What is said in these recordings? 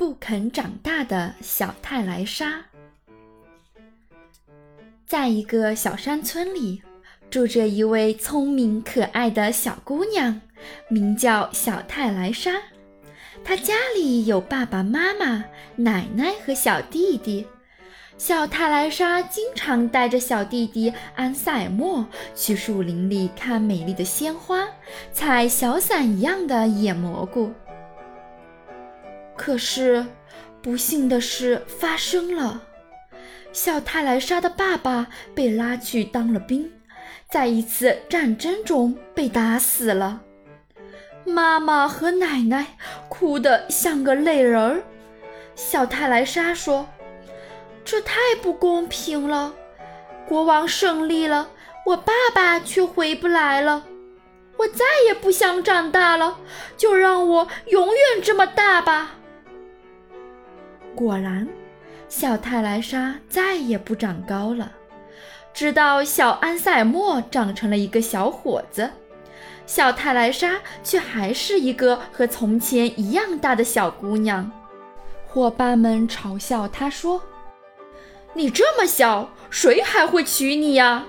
不肯长大的小泰莱莎。在一个小山村里，住着一位聪明可爱的小姑娘，名叫小泰莱莎。她家里有爸爸妈妈、奶奶和小弟弟。小泰莱莎经常带着小弟弟安塞尔莫去树林里看美丽的鲜花，采小伞一样的野蘑菇。可是，不幸的事发生了：小泰莱莎的爸爸被拉去当了兵，在一次战争中被打死了。妈妈和奶奶哭得像个泪人儿。小泰莱莎说。这太不公平了！国王胜利了，我爸爸却回不来了。我再也不想长大了，就让我永远这么大吧。果然，小泰莱莎再也不长高了，直到小安塞尔莫长成了一个小伙子，小泰莱莎却还是一个和从前一样大的小姑娘。伙伴们嘲笑她说。你这么小，谁还会娶你呀？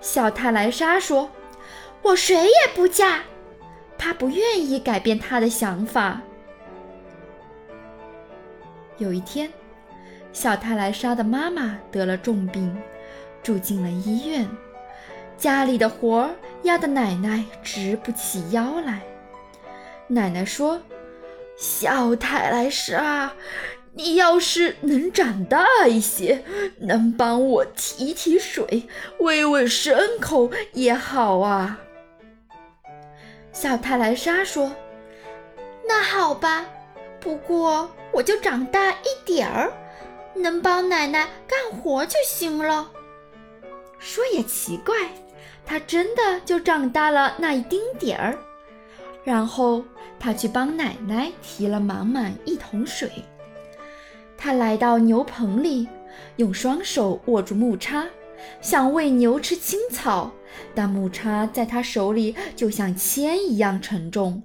小泰莱莎说：“我谁也不嫁。”她不愿意改变她的想法。有一天，小泰莱莎的妈妈得了重病，住进了医院。家里的活儿压得奶奶直不起腰来。奶奶说：“小泰莱莎。”你要是能长大一些，能帮我提提水、喂喂牲口也好啊。”小泰莱莎说。“那好吧，不过我就长大一点儿，能帮奶奶干活就行了。”说也奇怪，他真的就长大了那一丁点儿。然后他去帮奶奶提了满满一桶水。他来到牛棚里，用双手握住木叉，想喂牛吃青草，但木叉在他手里就像铅一样沉重。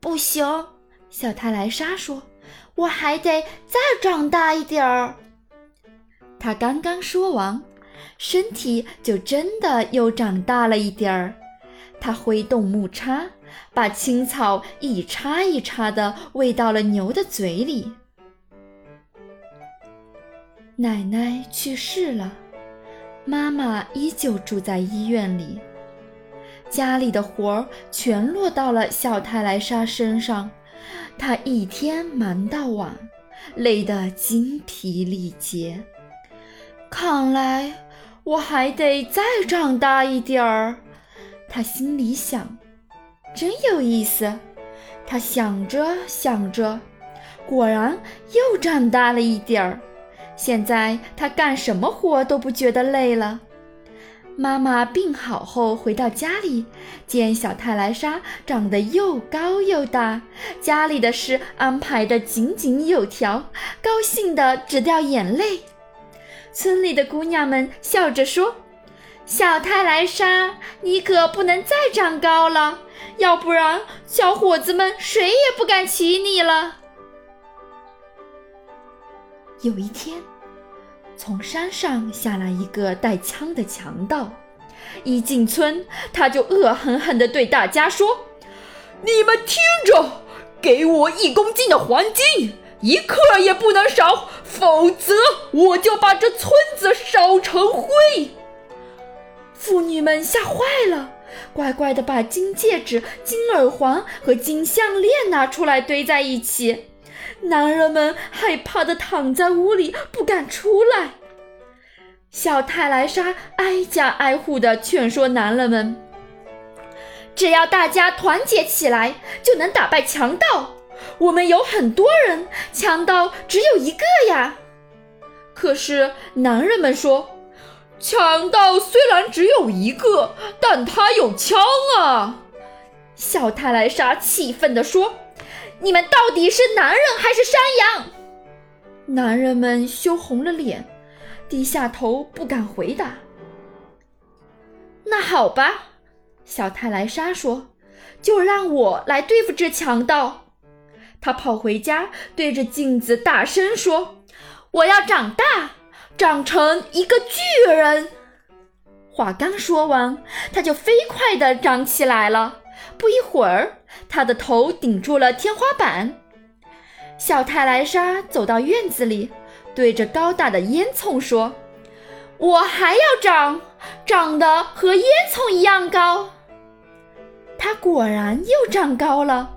不行，小泰莱莎说：“我还得再长大一点儿。”他刚刚说完，身体就真的又长大了一点儿。他挥动木叉，把青草一叉一叉地喂到了牛的嘴里。奶奶去世了，妈妈依旧住在医院里，家里的活儿全落到了小泰莱莎身上，他一天忙到晚，累得精疲力竭。看来我还得再长大一点儿，他心里想。真有意思，他想着想着，果然又长大了一点儿。现在他干什么活都不觉得累了。妈妈病好后回到家里，见小泰莱莎长得又高又大，家里的事安排得井井有条，高兴得直掉眼泪。村里的姑娘们笑着说：“小泰莱莎，你可不能再长高了，要不然小伙子们谁也不敢娶你了。”有一天，从山上下来一个带枪的强盗，一进村，他就恶狠狠地对大家说：“你们听着，给我一公斤的黄金，一克也不能少，否则我就把这村子烧成灰。”妇女们吓坏了，乖乖地把金戒指、金耳环和金项链拿出来堆在一起。男人们害怕的躺在屋里，不敢出来。小泰莱莎挨家挨户的劝说男人们：“只要大家团结起来，就能打败强盗。我们有很多人，强盗只有一个呀。”可是男人们说：“强盗虽然只有一个，但他有枪啊！”小泰莱莎气愤地说。你们到底是男人还是山羊？男人们羞红了脸，低下头不敢回答。那好吧，小泰莱莎说：“就让我来对付这强盗。”他跑回家，对着镜子大声说：“我要长大，长成一个巨人。”话刚说完，他就飞快地长起来了。不一会儿，他的头顶住了天花板。小泰莱莎走到院子里，对着高大的烟囱说：“我还要长，长得和烟囱一样高。”他果然又长高了，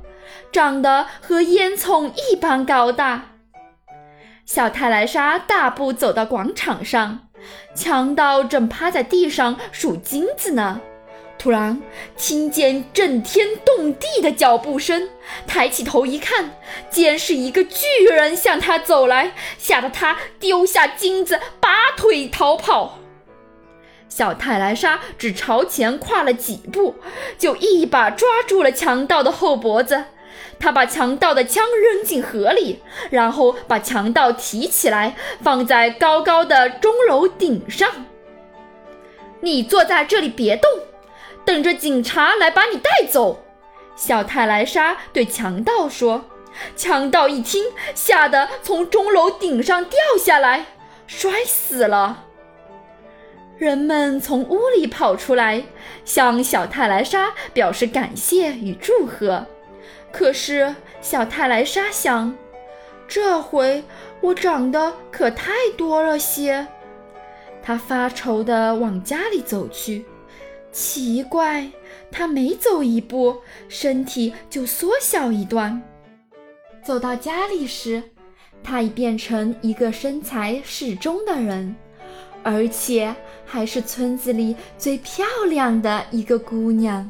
长得和烟囱一般高大。小泰莱莎大步走到广场上，强盗正趴在地上数金子呢。突然听见震天动地的脚步声，抬起头一看，竟然是一个巨人向他走来，吓得他丢下金子，拔腿逃跑。小泰莱莎只朝前跨了几步，就一把抓住了强盗的后脖子。他把强盗的枪扔进河里，然后把强盗提起来，放在高高的钟楼顶上。你坐在这里别动。等着警察来把你带走，小泰莱莎对强盗说。强盗一听，吓得从钟楼顶上掉下来，摔死了。人们从屋里跑出来，向小泰莱莎表示感谢与祝贺。可是小泰莱莎想，这回我长得可太多了些。她发愁地往家里走去。奇怪，他每走一步，身体就缩小一段。走到家里时，他已变成一个身材适中的人，而且还是村子里最漂亮的一个姑娘。